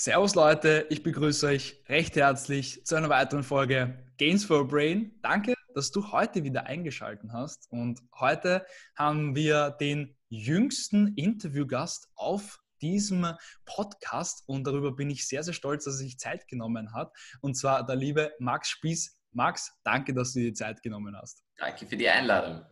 Servus Leute, ich begrüße euch recht herzlich zu einer weiteren Folge Gains for a Brain. Danke, dass du heute wieder eingeschaltet hast. Und heute haben wir den jüngsten Interviewgast auf diesem Podcast und darüber bin ich sehr, sehr stolz, dass er sich Zeit genommen hat. Und zwar der liebe Max Spieß. Max, danke, dass du dir Zeit genommen hast. Danke für die Einladung.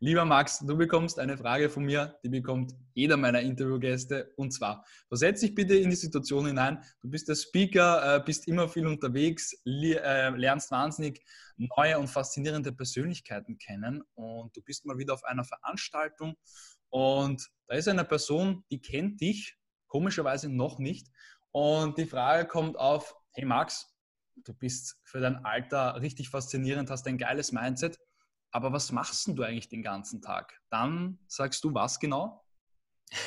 Lieber Max, du bekommst eine Frage von mir, die bekommt jeder meiner Interviewgäste. Und zwar, versetz dich bitte in die Situation hinein. Du bist der Speaker, äh, bist immer viel unterwegs, äh, lernst wahnsinnig neue und faszinierende Persönlichkeiten kennen. Und du bist mal wieder auf einer Veranstaltung und da ist eine Person, die kennt dich, komischerweise noch nicht. Und die Frage kommt auf, hey Max, du bist für dein Alter richtig faszinierend, hast ein geiles Mindset aber was machst du eigentlich den ganzen Tag? Dann sagst du was genau?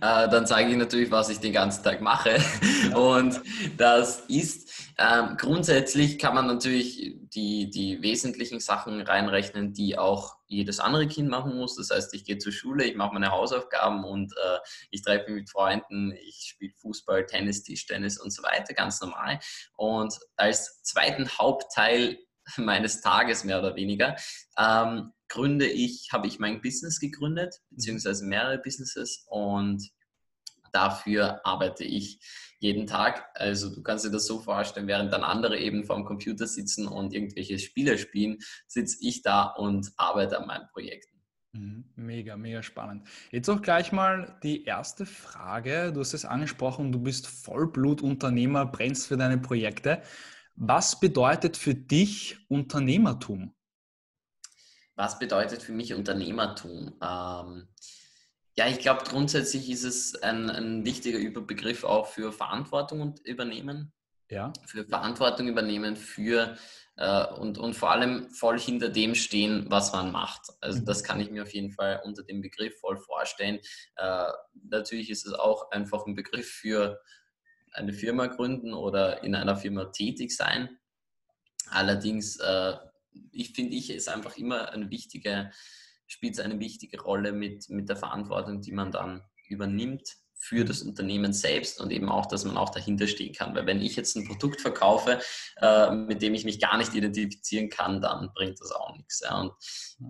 Äh, dann sage ich natürlich, was ich den ganzen Tag mache. Und das ist, ähm, grundsätzlich kann man natürlich die, die wesentlichen Sachen reinrechnen, die auch jedes andere Kind machen muss. Das heißt, ich gehe zur Schule, ich mache meine Hausaufgaben und äh, ich treffe mich mit Freunden, ich spiele Fußball, Tennis, Tischtennis und so weiter, ganz normal. Und als zweiten Hauptteil meines Tages mehr oder weniger, ähm, gründe ich, habe ich mein Business gegründet, beziehungsweise mehrere Businesses und dafür arbeite ich jeden Tag. Also du kannst dir das so vorstellen, während dann andere eben vorm Computer sitzen und irgendwelche Spiele spielen, sitze ich da und arbeite an meinen Projekten. Mhm. Mega, mega spannend. Jetzt auch gleich mal die erste Frage. Du hast es angesprochen, du bist Vollblutunternehmer, brennst für deine Projekte. Was bedeutet für dich Unternehmertum? Was bedeutet für mich Unternehmertum? Ähm, ja, ich glaube, grundsätzlich ist es ein, ein wichtiger Überbegriff auch für Verantwortung und übernehmen. Ja. Für Verantwortung übernehmen, für äh, und, und vor allem voll hinter dem stehen, was man macht. Also mhm. das kann ich mir auf jeden Fall unter dem Begriff voll vorstellen. Äh, natürlich ist es auch einfach ein Begriff für eine Firma gründen oder in einer Firma tätig sein. Allerdings, äh, ich finde, ich ist einfach immer eine wichtige, spielt eine wichtige Rolle mit, mit der Verantwortung, die man dann übernimmt für das Unternehmen selbst und eben auch, dass man auch dahinter stehen kann. Weil wenn ich jetzt ein Produkt verkaufe, äh, mit dem ich mich gar nicht identifizieren kann, dann bringt das auch nichts. Ja. Und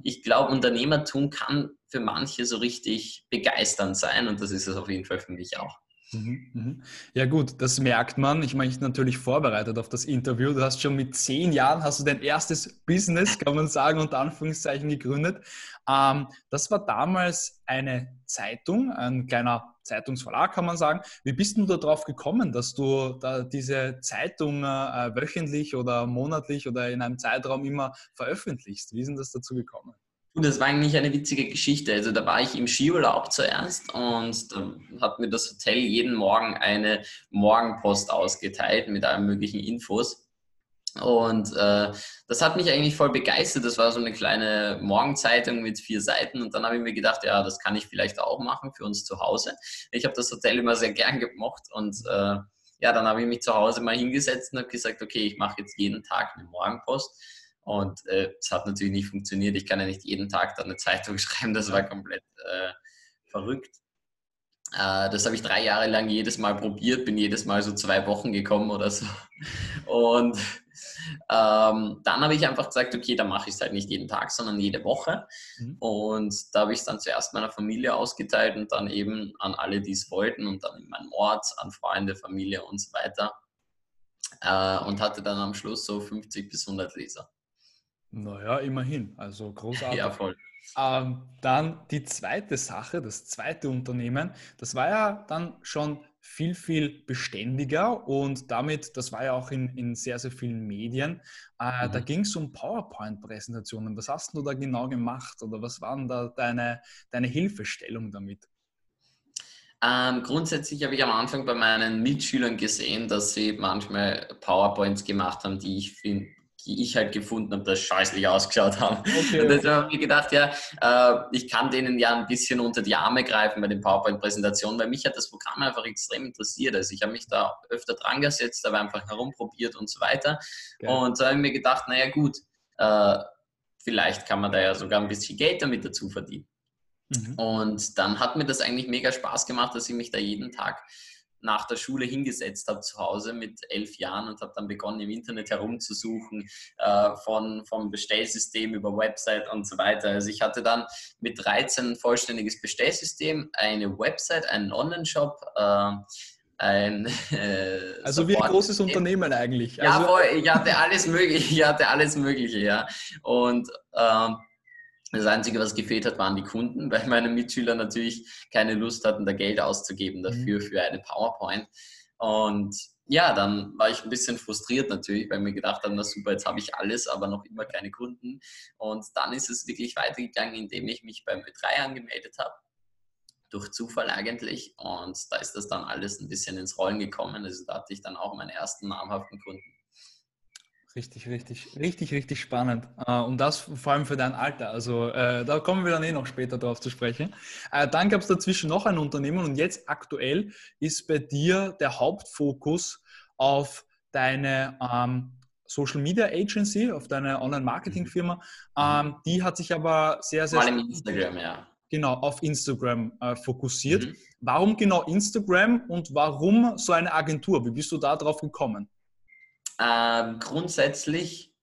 ich glaube, Unternehmertum kann für manche so richtig begeisternd sein und das ist es auf jeden Fall für mich auch. Mhm, mhm. Ja gut, das merkt man. Ich meine, ich bin natürlich vorbereitet auf das Interview. Du hast schon mit zehn Jahren hast du dein erstes Business, kann man sagen, unter Anführungszeichen gegründet. Ähm, das war damals eine Zeitung, ein kleiner Zeitungsverlag, kann man sagen. Wie bist du darauf gekommen, dass du da diese Zeitung äh, wöchentlich oder monatlich oder in einem Zeitraum immer veröffentlichst? Wie ist denn das dazu gekommen? Das war eigentlich eine witzige Geschichte. Also da war ich im Skiurlaub zuerst und da hat mir das Hotel jeden Morgen eine Morgenpost ausgeteilt mit allen möglichen Infos. Und äh, das hat mich eigentlich voll begeistert. Das war so eine kleine Morgenzeitung mit vier Seiten. Und dann habe ich mir gedacht, ja, das kann ich vielleicht auch machen für uns zu Hause. Ich habe das Hotel immer sehr gern gemocht. Und äh, ja, dann habe ich mich zu Hause mal hingesetzt und habe gesagt, okay, ich mache jetzt jeden Tag eine Morgenpost. Und äh, es äh, hat natürlich nicht funktioniert. Ich kann ja nicht jeden Tag da eine Zeitung schreiben. Das war komplett äh, verrückt. Äh, das habe ich drei Jahre lang jedes Mal probiert, bin jedes Mal so zwei Wochen gekommen oder so. Und ähm, dann habe ich einfach gesagt, okay, dann mache ich es halt nicht jeden Tag, sondern jede Woche. Mhm. Und da habe ich es dann zuerst meiner Familie ausgeteilt und dann eben an alle, die es wollten und dann in meinem Ort, an Freunde, Familie und so weiter. Äh, und hatte dann am Schluss so 50 bis 100 Leser. Naja, immerhin. Also großartig. Ja, voll. Ähm, dann die zweite Sache, das zweite Unternehmen, das war ja dann schon viel, viel beständiger und damit, das war ja auch in, in sehr, sehr vielen Medien. Äh, mhm. Da ging es um PowerPoint-Präsentationen. Was hast du da genau gemacht oder was war denn da deine, deine Hilfestellung damit? Ähm, grundsätzlich habe ich am Anfang bei meinen Mitschülern gesehen, dass sie manchmal PowerPoints gemacht haben, die ich finde die ich halt gefunden habe, das scheußlich ausgeschaut haben. Okay, und deshalb habe ich mir gedacht, ja, äh, ich kann denen ja ein bisschen unter die Arme greifen bei den PowerPoint-Präsentationen, weil mich hat das Programm einfach extrem interessiert. Also ich habe mich da öfter dran gesetzt, aber einfach herumprobiert und so weiter. Okay. Und da habe ich mir gedacht, naja gut, äh, vielleicht kann man da ja sogar ein bisschen Geld damit dazu verdienen. Mhm. Und dann hat mir das eigentlich mega Spaß gemacht, dass ich mich da jeden Tag nach der Schule hingesetzt habe zu Hause mit elf Jahren und habe dann begonnen im Internet herumzusuchen äh, von vom Bestellsystem über Website und so weiter. Also ich hatte dann mit 13 ein vollständiges Bestellsystem, eine Website, einen Online-Shop. Äh, ein äh, Also wie ein großes Unternehmen eigentlich. Ja, also, voll, ich hatte alles mögliche, ich hatte alles Mögliche, ja. Und ähm, das Einzige, was gefehlt hat, waren die Kunden, weil meine Mitschüler natürlich keine Lust hatten, da Geld auszugeben dafür, mhm. für eine PowerPoint. Und ja, dann war ich ein bisschen frustriert natürlich, weil mir gedacht habe, na super, jetzt habe ich alles, aber noch immer keine Kunden. Und dann ist es wirklich weitergegangen, indem ich mich beim Ö3 angemeldet habe. Durch Zufall eigentlich. Und da ist das dann alles ein bisschen ins Rollen gekommen. Also da hatte ich dann auch meine ersten namhaften Kunden. Richtig, richtig, richtig, richtig spannend. Äh, und das vor allem für dein Alter. Also äh, da kommen wir dann eh noch später drauf zu sprechen. Äh, dann gab es dazwischen noch ein Unternehmen und jetzt aktuell ist bei dir der Hauptfokus auf deine ähm, Social Media Agency, auf deine Online-Marketing-Firma. Mhm. Ähm, die hat sich aber sehr, sehr. Vor allem Instagram, ja. Genau, auf Instagram äh, fokussiert. Mhm. Warum genau Instagram und warum so eine Agentur? Wie bist du da drauf gekommen? Ähm, grundsätzlich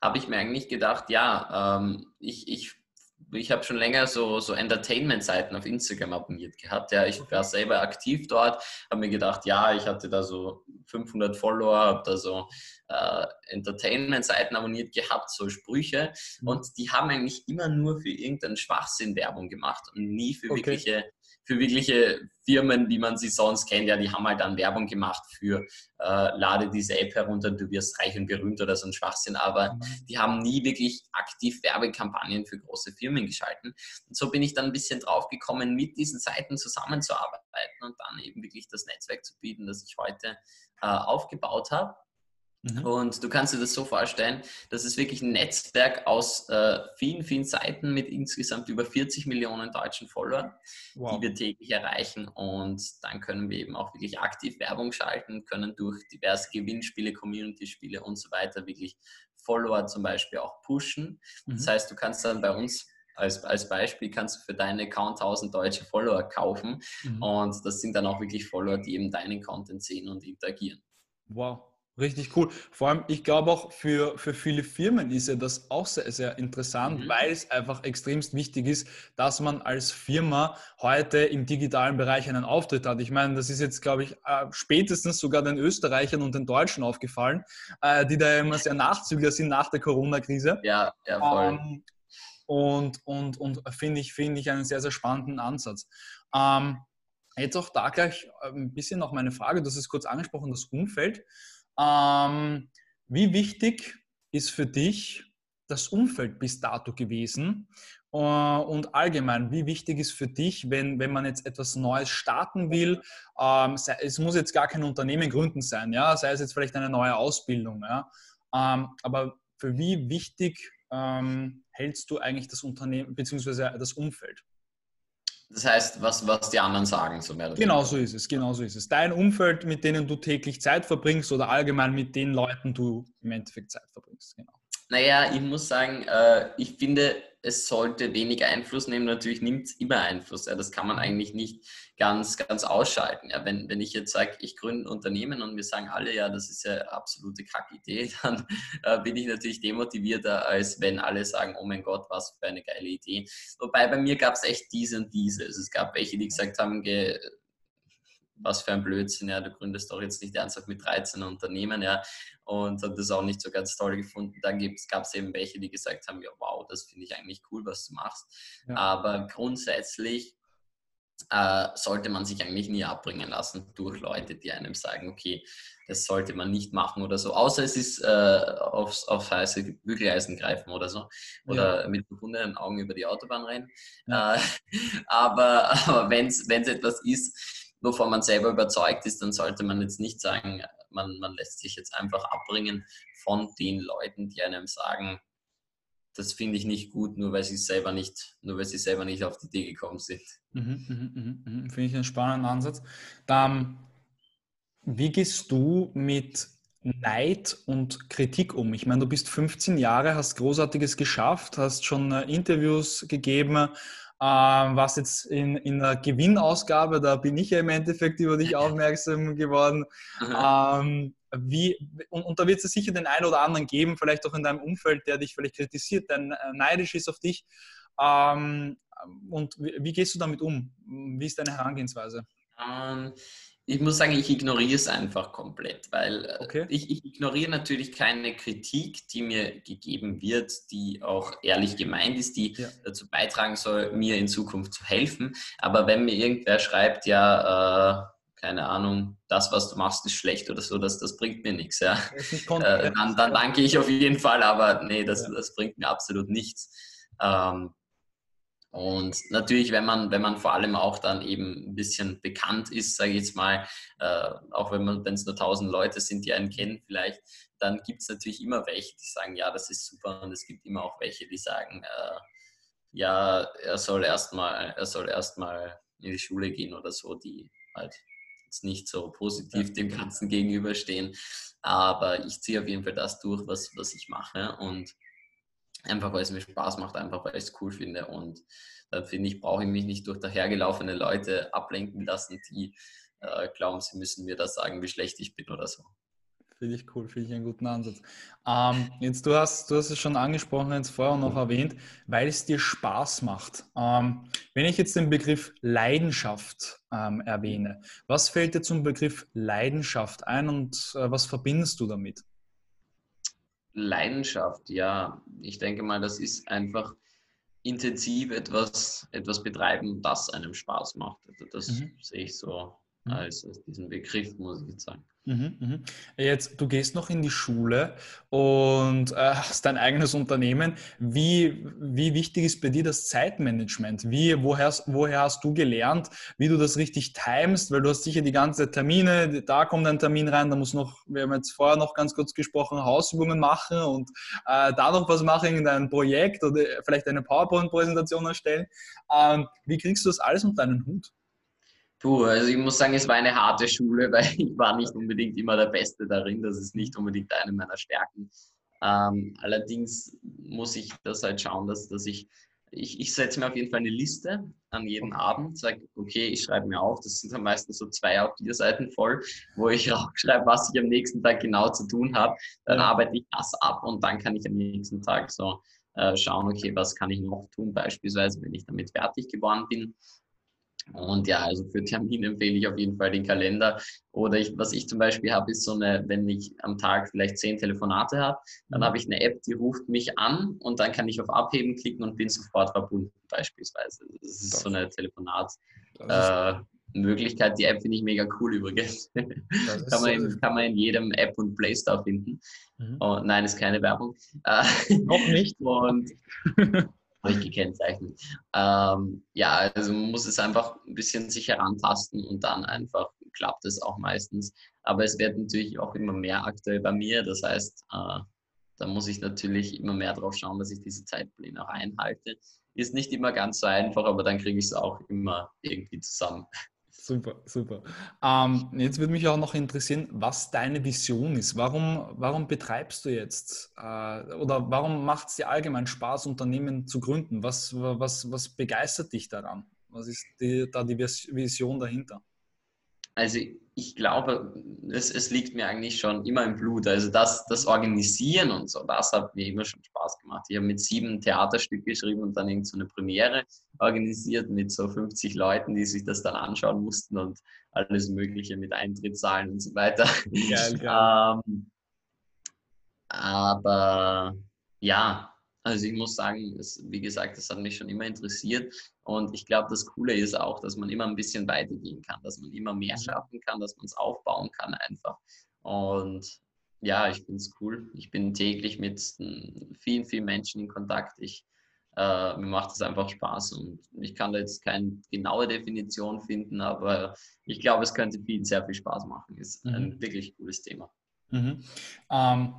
habe ich mir eigentlich gedacht, ja, ähm, ich, ich, ich habe schon länger so, so Entertainment-Seiten auf Instagram abonniert gehabt. Ja, ich war selber aktiv dort, habe mir gedacht, ja, ich hatte da so 500 Follower, habe da so äh, Entertainment-Seiten abonniert gehabt, so Sprüche. Mhm. Und die haben eigentlich immer nur für irgendeinen Schwachsinn Werbung gemacht und nie für okay. wirkliche für wirkliche Firmen, wie man sie sonst kennt, ja, die haben halt dann Werbung gemacht für äh, lade diese App herunter, du wirst reich und berühmt oder so ein Schwachsinn, aber mhm. die haben nie wirklich aktiv Werbekampagnen für große Firmen geschalten. Und so bin ich dann ein bisschen drauf gekommen, mit diesen Seiten zusammenzuarbeiten und dann eben wirklich das Netzwerk zu bieten, das ich heute äh, aufgebaut habe. Mhm. Und du kannst dir das so vorstellen, das ist wirklich ein Netzwerk aus äh, vielen, vielen Seiten mit insgesamt über 40 Millionen deutschen Followern, wow. die wir täglich erreichen. Und dann können wir eben auch wirklich aktiv Werbung schalten, können durch diverse Gewinnspiele, Community-Spiele und so weiter wirklich Follower zum Beispiel auch pushen. Mhm. Das heißt, du kannst dann bei uns als, als Beispiel kannst du für deinen Account 1000 deutsche Follower kaufen. Mhm. Und das sind dann auch wirklich Follower, die eben deinen Content sehen und interagieren. Wow, Richtig cool. Vor allem, ich glaube auch für, für viele Firmen ist ja das auch sehr, sehr interessant, mhm. weil es einfach extremst wichtig ist, dass man als Firma heute im digitalen Bereich einen Auftritt hat. Ich meine, das ist jetzt, glaube ich, äh, spätestens sogar den Österreichern und den Deutschen aufgefallen, äh, die da immer sehr Nachzügler sind nach der Corona-Krise. Ja, ja, voll. Ähm, und und, und finde ich, find ich einen sehr, sehr spannenden Ansatz. Ähm, jetzt auch da gleich ein bisschen noch meine Frage, das ist kurz angesprochen, das Umfeld. Ähm, wie wichtig ist für dich das Umfeld bis dato gewesen? Äh, und allgemein, wie wichtig ist für dich, wenn, wenn man jetzt etwas Neues starten will? Ähm, es muss jetzt gar kein Unternehmen gründen sein, ja? sei es jetzt vielleicht eine neue Ausbildung. Ja? Ähm, aber für wie wichtig ähm, hältst du eigentlich das Unternehmen bzw. das Umfeld? Das heißt, was, was die anderen sagen, so mehr oder Genau so ist es, genau so ist es. Dein Umfeld, mit denen du täglich Zeit verbringst oder allgemein mit den Leuten du im Endeffekt Zeit verbringst, genau. Naja, ich muss sagen, äh, ich finde, es sollte wenig Einfluss nehmen. Natürlich nimmt es immer Einfluss. Ja, das kann man eigentlich nicht ganz, ganz ausschalten. Ja, wenn, wenn ich jetzt sage, ich gründe ein Unternehmen und wir sagen alle, ja, das ist ja absolute Kackidee, dann äh, bin ich natürlich demotivierter, als wenn alle sagen, oh mein Gott, was für eine geile Idee. Wobei bei mir gab es echt diese und diese. Also es gab welche, die gesagt haben, was für ein Blödsinn, ja, du gründest doch jetzt nicht ernsthaft mit 13 Unternehmen, ja, und habe das auch nicht so ganz toll gefunden. Dann gab es eben welche, die gesagt haben, ja, wow, das finde ich eigentlich cool, was du machst. Ja. Aber grundsätzlich äh, sollte man sich eigentlich nie abbringen lassen durch Leute, die einem sagen, okay, das sollte man nicht machen oder so, außer es ist äh, aufs, auf heiße Bügeleisen greifen oder so oder ja. mit verbundenen Augen über die Autobahn rennen. Ja. Äh, aber aber wenn es etwas ist, wovon man selber überzeugt ist, dann sollte man jetzt nicht sagen, man, man lässt sich jetzt einfach abbringen von den Leuten, die einem sagen, das finde ich nicht gut, nur weil sie selber nicht, nur weil sie selber nicht auf die Idee gekommen sind. Mhm, mh, mh, mh. Finde ich einen spannenden Ansatz. Dann, wie gehst du mit Neid und Kritik um? Ich meine, du bist 15 Jahre, hast Großartiges geschafft, hast schon äh, Interviews gegeben, was jetzt in, in der Gewinnausgabe, da bin ich ja im Endeffekt über dich aufmerksam geworden. Ähm, wie, und, und, da wird es sicher den einen oder anderen geben, vielleicht auch in deinem Umfeld, der dich vielleicht kritisiert, der äh, neidisch ist auf dich. Ähm, und wie, wie, gehst du damit um? Wie ist deine Herangehensweise? Ähm, ich muss sagen, ich ignoriere es einfach komplett, weil äh, okay. ich, ich, ignoriere natürlich keine Kritik, die mir gegeben wird, die auch ehrlich gemeint ist, die ja. dazu beitragen soll, mir in Zukunft zu helfen. Aber wenn mir irgendwer schreibt, ja, äh, keine Ahnung, das, was du machst, ist schlecht oder so, das, das bringt mir nichts. Ja. Äh, dann, dann, danke ich auf jeden Fall, aber nee, das, ja. das bringt mir absolut nichts. Ähm, und natürlich, wenn man, wenn man vor allem auch dann eben ein bisschen bekannt ist, sage ich jetzt mal, äh, auch wenn man, wenn es nur tausend Leute sind, die einen kennen vielleicht, dann gibt es natürlich immer welche, die sagen, ja, das ist super. Und es gibt immer auch welche, die sagen, äh, ja, er soll erstmal, er soll erstmal in die Schule gehen oder so, die halt jetzt nicht so positiv ja. dem Ganzen gegenüberstehen. Aber ich ziehe auf jeden Fall das durch, was, was ich mache. Und Einfach weil es mir Spaß macht, einfach weil ich es cool finde. Und dann finde ich, brauche ich mich nicht durch dahergelaufene Leute ablenken lassen, die äh, glauben, sie müssen mir das sagen, wie schlecht ich bin oder so. Finde ich cool, finde ich einen guten Ansatz. Ähm, jetzt, du hast, du hast es schon angesprochen, jetzt vorher noch erwähnt, weil es dir Spaß macht. Ähm, wenn ich jetzt den Begriff Leidenschaft ähm, erwähne, was fällt dir zum Begriff Leidenschaft ein und äh, was verbindest du damit? Leidenschaft, ja. Ich denke mal, das ist einfach intensiv etwas, etwas betreiben, das einem Spaß macht. Also das mhm. sehe ich so. Als, als diesen Begriff, muss ich jetzt sagen. Mhm, mhm. Jetzt, du gehst noch in die Schule und äh, hast dein eigenes Unternehmen. Wie, wie wichtig ist bei dir das Zeitmanagement? Wie, woher, woher hast du gelernt, wie du das richtig timest? Weil du hast sicher die ganze Termine, da kommt ein Termin rein, da muss noch, wir haben jetzt vorher noch ganz kurz gesprochen, Hausübungen machen und äh, da noch was machen, in dein Projekt oder vielleicht eine PowerPoint-Präsentation erstellen. Ähm, wie kriegst du das alles unter deinen Hut? Puh, also ich muss sagen, es war eine harte Schule, weil ich war nicht unbedingt immer der Beste darin. Das ist nicht unbedingt eine meiner Stärken. Ähm, allerdings muss ich das halt schauen, dass, dass ich, ich, ich setze mir auf jeden Fall eine Liste an jedem Abend, sage, okay, ich schreibe mir auf, das sind dann meistens so zwei auf vier Seiten voll, wo ich auch schreibe, was ich am nächsten Tag genau zu tun habe. Dann arbeite ich das ab und dann kann ich am nächsten Tag so äh, schauen, okay, was kann ich noch tun, beispielsweise, wenn ich damit fertig geworden bin. Und ja, also für Termine empfehle ich auf jeden Fall den Kalender. Oder ich, was ich zum Beispiel habe, ist so eine, wenn ich am Tag vielleicht zehn Telefonate habe, dann mhm. habe ich eine App, die ruft mich an und dann kann ich auf Abheben klicken und bin sofort verbunden, beispielsweise. Das ist so eine Telefonat-Möglichkeit. Äh, die App finde ich mega cool übrigens. kann, man in, kann man in jedem App und Play Store finden. Mhm. Oh, nein, ist keine Werbung. Noch nicht. und ich gekennzeichnet. Ähm, ja, also man muss es einfach ein bisschen sich herantasten und dann einfach klappt es auch meistens. Aber es wird natürlich auch immer mehr aktuell bei mir. Das heißt, äh, da muss ich natürlich immer mehr drauf schauen, dass ich diese Zeitpläne auch einhalte. Ist nicht immer ganz so einfach, aber dann kriege ich es auch immer irgendwie zusammen. Super, super. Ähm, jetzt würde mich auch noch interessieren, was deine Vision ist. Warum, warum betreibst du jetzt äh, oder warum macht es dir allgemein Spaß, Unternehmen zu gründen? Was, was, was begeistert dich daran? Was ist die, da die Vision dahinter? Also ich glaube, es, es, liegt mir eigentlich schon immer im Blut. Also das, das Organisieren und so, das hat mir immer schon Spaß gemacht. Ich habe mit sieben Theaterstück geschrieben und dann irgend so eine Premiere organisiert mit so 50 Leuten, die sich das dann anschauen mussten und alles Mögliche mit Eintrittszahlen und so weiter. Geil, geil. ähm, aber ja, also ich muss sagen, es, wie gesagt, das hat mich schon immer interessiert. Und ich glaube, das Coole ist auch, dass man immer ein bisschen weitergehen kann, dass man immer mehr mhm. schaffen kann, dass man es aufbauen kann einfach. Und ja, ich finde es cool. Ich bin täglich mit vielen, vielen Menschen in Kontakt. Ich, äh, mir macht es einfach Spaß und ich kann da jetzt keine genaue Definition finden, aber ich glaube, es könnte vielen sehr viel Spaß machen. Ist mhm. ein wirklich cooles Thema. Mhm. Ähm,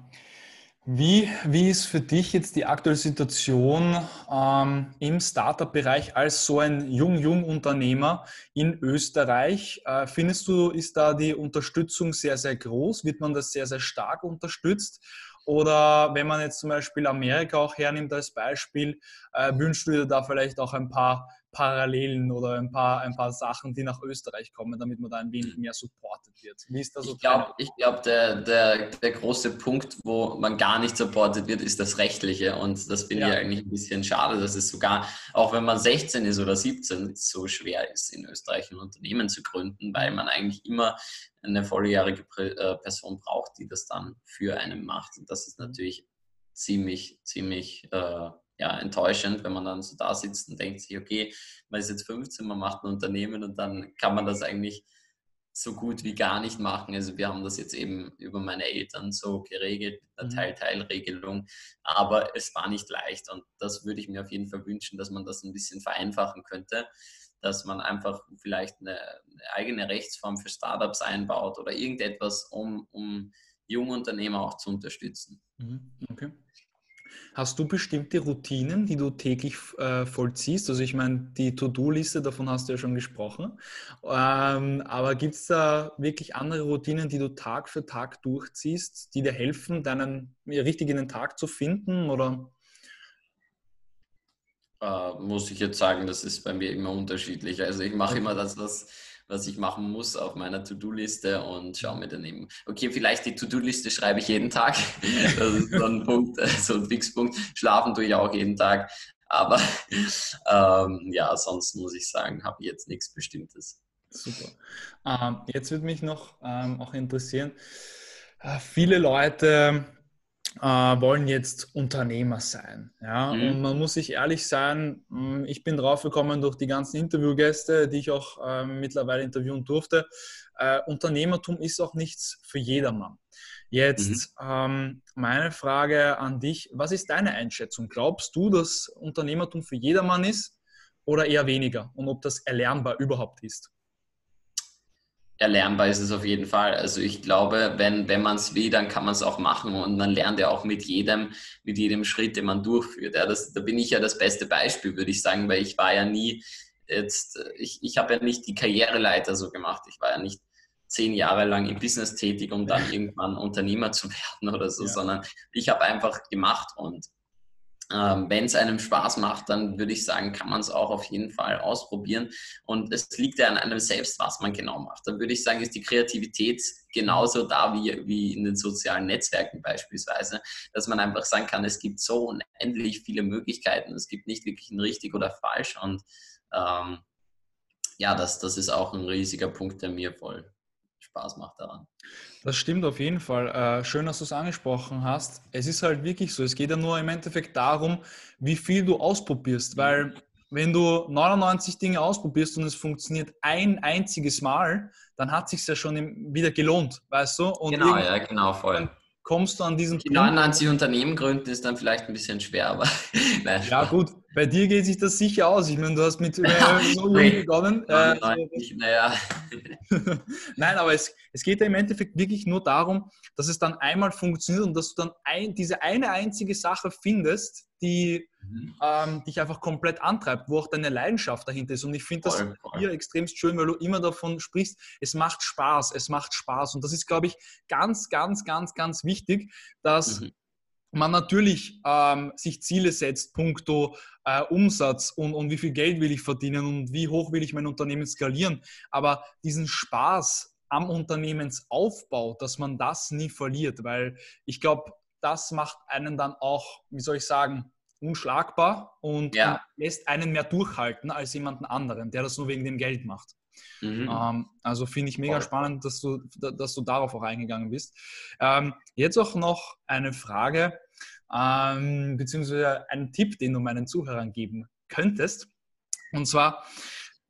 wie, wie ist für dich jetzt die aktuelle Situation ähm, im Startup-Bereich als so ein Jung-Jung-Unternehmer in Österreich? Äh, findest du, ist da die Unterstützung sehr, sehr groß? Wird man das sehr, sehr stark unterstützt? Oder wenn man jetzt zum Beispiel Amerika auch hernimmt als Beispiel, äh, wünschst du dir da vielleicht auch ein paar Parallelen oder ein paar, ein paar Sachen, die nach Österreich kommen, damit man da ein wenig mehr supported wird? Wie ist das so? Ich glaube, glaub, der, der, der große Punkt, wo man gar nicht supported wird, ist das Rechtliche. Und das finde ja. ich eigentlich ein bisschen schade, dass es sogar, auch wenn man 16 ist oder 17, so schwer ist, in Österreich ein Unternehmen zu gründen, weil man eigentlich immer eine volljährige äh, Person braucht, die das dann für einen macht. Und das ist natürlich ziemlich, ziemlich äh, ja, enttäuschend, wenn man dann so da sitzt und denkt sich, okay, man ist jetzt 15, man macht ein Unternehmen und dann kann man das eigentlich so gut wie gar nicht machen. Also wir haben das jetzt eben über meine Eltern so geregelt, mit einer mhm. Teil-Teil-Regelung, aber es war nicht leicht und das würde ich mir auf jeden Fall wünschen, dass man das ein bisschen vereinfachen könnte, dass man einfach vielleicht eine, eigene Rechtsform für Startups einbaut oder irgendetwas, um, um junge Unternehmer auch zu unterstützen. Mhm. Okay. Hast du bestimmte Routinen, die du täglich äh, vollziehst? Also ich meine, die To-Do-Liste, davon hast du ja schon gesprochen. Ähm, aber gibt es da wirklich andere Routinen, die du Tag für Tag durchziehst, die dir helfen, deinen richtig in den Tag zu finden? Oder? Äh, muss ich jetzt sagen, das ist bei mir immer unterschiedlich. Also ich mache immer das, was was ich machen muss auf meiner To-Do-Liste und schaue mir dann eben, okay, vielleicht die To-Do-Liste schreibe ich jeden Tag. Das ist so ein Punkt, so ein Fixpunkt. Schlafen tue ich auch jeden Tag. Aber ähm, ja, sonst muss ich sagen, habe ich jetzt nichts Bestimmtes. Super. Ähm, jetzt würde mich noch ähm, auch interessieren, äh, viele Leute äh, wollen jetzt Unternehmer sein. Ja? Mhm. Und man muss sich ehrlich sein, hm, ich bin draufgekommen durch die ganzen Interviewgäste, die ich auch äh, mittlerweile interviewen durfte. Äh, Unternehmertum ist auch nichts für jedermann. Jetzt mhm. ähm, meine Frage an dich, was ist deine Einschätzung? Glaubst du, dass Unternehmertum für jedermann ist oder eher weniger? Und ob das erlernbar überhaupt ist? Erlernbar ist es auf jeden Fall. Also ich glaube, wenn, wenn man es will, dann kann man es auch machen und man lernt ja auch mit jedem, mit jedem Schritt, den man durchführt. Ja, das, da bin ich ja das beste Beispiel, würde ich sagen, weil ich war ja nie jetzt, ich, ich habe ja nicht die Karriereleiter so gemacht. Ich war ja nicht zehn Jahre lang im Business tätig, um dann irgendwann Unternehmer zu werden oder so, ja. sondern ich habe einfach gemacht und Wenn es einem Spaß macht, dann würde ich sagen, kann man es auch auf jeden Fall ausprobieren. Und es liegt ja an einem selbst, was man genau macht. Dann würde ich sagen, ist die Kreativität genauso da wie, wie in den sozialen Netzwerken beispielsweise, dass man einfach sagen kann, es gibt so unendlich viele Möglichkeiten. Es gibt nicht wirklich ein richtig oder falsch. Und ähm, ja, das, das ist auch ein riesiger Punkt, der mir voll Spaß macht daran. Das stimmt auf jeden Fall. Äh, schön, dass du es angesprochen hast. Es ist halt wirklich so. Es geht ja nur im Endeffekt darum, wie viel du ausprobierst. Weil wenn du 99 Dinge ausprobierst und es funktioniert ein einziges Mal, dann hat es sich ja schon wieder gelohnt, weißt du? Und genau, ja, genau, voll kommst du an diesen Die 99 Unternehmen gründen ist dann vielleicht ein bisschen schwer, aber nein, Ja gut, bei dir geht sich das sicher aus. Ich meine, du hast mit äh, so jung begonnen. Äh, 99, naja. nein, aber es, es geht ja im Endeffekt wirklich nur darum, dass es dann einmal funktioniert und dass du dann ein, diese eine einzige Sache findest, die mhm. ähm, dich einfach komplett antreibt, wo auch deine Leidenschaft dahinter ist. Und ich finde das voll, voll. hier extremst schön, weil du immer davon sprichst, es macht Spaß, es macht Spaß. Und das ist, glaube ich, ganz, ganz, ganz, ganz wichtig, dass mhm. Man natürlich ähm, sich Ziele setzt, punkto äh, Umsatz und, und wie viel Geld will ich verdienen und wie hoch will ich mein Unternehmen skalieren. Aber diesen Spaß am Unternehmensaufbau, dass man das nie verliert, weil ich glaube, das macht einen dann auch, wie soll ich sagen, unschlagbar und, ja. lässt einen mehr durchhalten als jemanden anderen, der das nur wegen dem Geld macht. Mhm. Ähm, also finde ich mega Voll. spannend, dass du, dass du darauf auch eingegangen bist. Ähm, jetzt auch noch eine Frage, ähm, beziehungsweise einen Tipp, den du meinen Zuhörern geben könntest. Und zwar,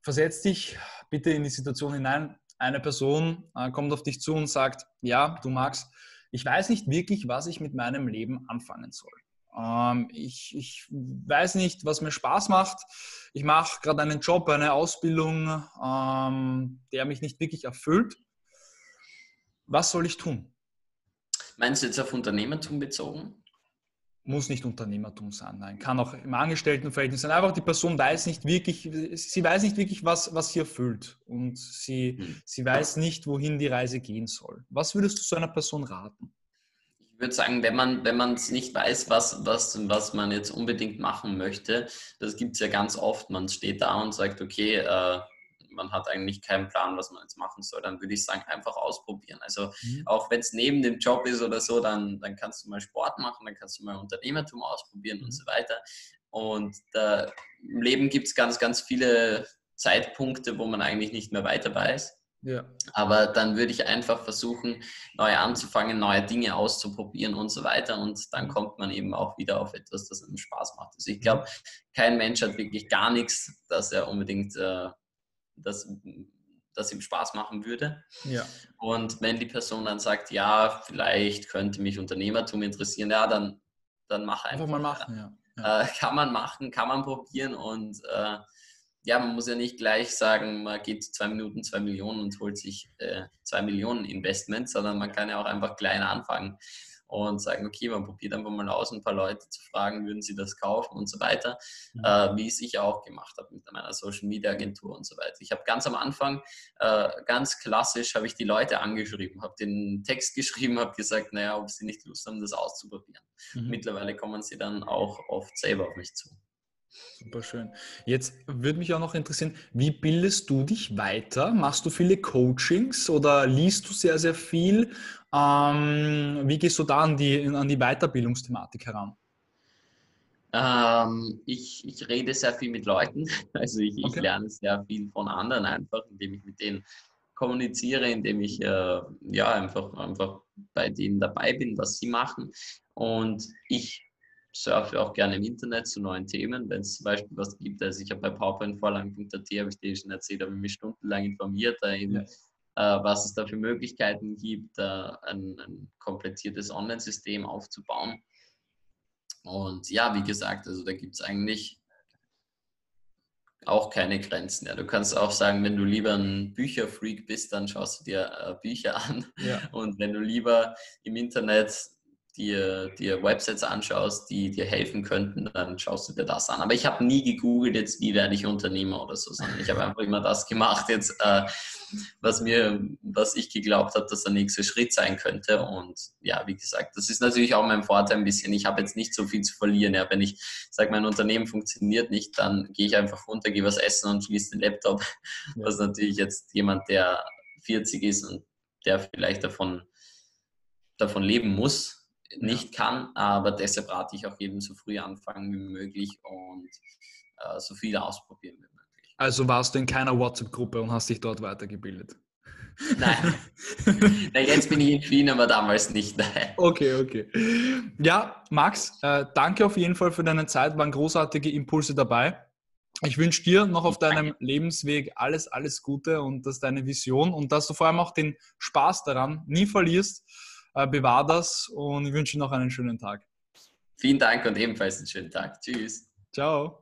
versetz dich bitte in die Situation hinein, eine Person äh, kommt auf dich zu und sagt, ja, du magst, ich weiß nicht wirklich, was ich mit meinem Leben anfangen soll. Ähm, ich, ich, weiß nicht, was mir Spaß macht. Ich mache gerade einen Job, eine Ausbildung, ähm, der mich nicht wirklich erfüllt. Was soll ich tun? Meinst du jetzt auf Unternehmertum bezogen? Muss nicht Unternehmertum sein, nein. Kann auch im Angestelltenverhältnis sein. Einfach die Person weiß nicht wirklich, sie weiß nicht wirklich, was, was sie erfüllt. Und sie, hm. sie weiß nicht, wohin die Reise gehen soll. Was würdest du so einer Person raten? würde sagen, wenn man wenn man es nicht weiß, was, was, was man jetzt unbedingt machen möchte, das gibt es ja ganz oft. Man steht da und sagt, okay, äh, man hat eigentlich keinen Plan, was man jetzt machen soll, dann würde ich sagen, einfach ausprobieren. Also mhm. auch wenn es neben dem Job ist oder so, dann, dann kannst du mal Sport machen, dann kannst du mal Unternehmertum ausprobieren mhm. und so weiter. Und da, im Leben gibt es ganz, ganz viele Zeitpunkte, wo man eigentlich nicht mehr weiter weiß. Ja. Aber dann würde ich einfach versuchen, neu anzufangen, neue Dinge auszuprobieren und so weiter. Und dann mhm. kommt man eben auch wieder auf etwas, das einem Spaß macht. Also ich glaube, kein Mensch hat wirklich gar nichts, das er unbedingt äh, das, das ihm Spaß machen würde. Ja. Und wenn die Person dann sagt, ja, vielleicht könnte mich Unternehmertum interessieren, ja, dann, dann mach einfach. Einfach mal machen, ja. ja. Äh, kann man machen, kann man probieren und äh, ja, man muss ja nicht gleich sagen, man geht zwei Minuten, zwei Millionen und holt sich äh, zwei Millionen Investments, sondern man kann ja auch einfach klein anfangen und sagen, okay, man probiert einfach mal aus, ein paar Leute zu fragen, würden sie das kaufen und so weiter, mhm. äh, wie es ich auch gemacht habe mit meiner Social Media Agentur und so weiter. Ich habe ganz am Anfang, äh, ganz klassisch, habe ich die Leute angeschrieben, habe den Text geschrieben, habe gesagt, naja, ob sie nicht Lust haben, das auszuprobieren. Mhm. Mittlerweile kommen sie dann auch oft selber auf mich zu. Super schön. Jetzt würde mich auch noch interessieren, wie bildest du dich weiter? Machst du viele Coachings oder liest du sehr, sehr viel? Ähm, wie gehst du da an die, an die Weiterbildungsthematik heran? Ähm, ich, ich rede sehr viel mit Leuten. Also ich, okay. ich, lerne sehr viel von anderen einfach, indem ich mit denen kommuniziere, indem ich äh, ja einfach, einfach bei denen dabei bin, was sie machen. Und ich surfe auch gerne im Internet zu neuen Themen, wenn es zum Beispiel was gibt. Also ich habe bei powerpointvorlagen.at, habe ich dir schon erzählt, habe ich mich stundenlang informiert, da eben, ja. äh, was es da für Möglichkeiten gibt, äh, ein, ein komplettiertes Online-System aufzubauen. Und ja, wie gesagt, also da gibt es eigentlich auch keine Grenzen. Ja. Du kannst auch sagen, wenn du lieber ein Bücherfreak bist, dann schaust du dir äh, Bücher an. Ja. Und wenn du lieber im Internet dir, dir Websites anschaust, die dir helfen könnten, dann schaust du dir das an. Aber ich habe nie gegoogelt, jetzt wie werde ich Unternehmer oder so, sondern ich habe einfach immer das gemacht, jetzt, äh, was mir, was ich geglaubt habe, dass der nächste Schritt sein könnte. Und ja, wie gesagt, das ist natürlich auch mein Vorteil ein bisschen. Ich habe jetzt nicht so viel zu verlieren. Ja, wenn ich sage, mein Unternehmen funktioniert nicht, dann gehe ich einfach runter, gehe was essen und schließe den Laptop. Ja. Was natürlich jetzt jemand, der 40 ist und der vielleicht davon davon leben muss, nicht kann, aber deshalb rate ich auch jedem so früh anfangen wie möglich und äh, so viel ausprobieren wie möglich. Also warst du in keiner WhatsApp-Gruppe und hast dich dort weitergebildet? Nein. Nein, jetzt bin ich in Wien, aber damals nicht. Nein. Okay, okay. Ja, Max, äh, danke auf jeden Fall für deine Zeit. Waren großartige Impulse dabei. Ich wünsche dir noch auf deinem Lebensweg alles, alles Gute und dass deine Vision und dass du vor allem auch den Spaß daran nie verlierst äh, bewahr das und ich wünsche noch einen schönen Tag. Vielen Dank und ebenfalls einen schönen Tag. Tschüss. Ciao.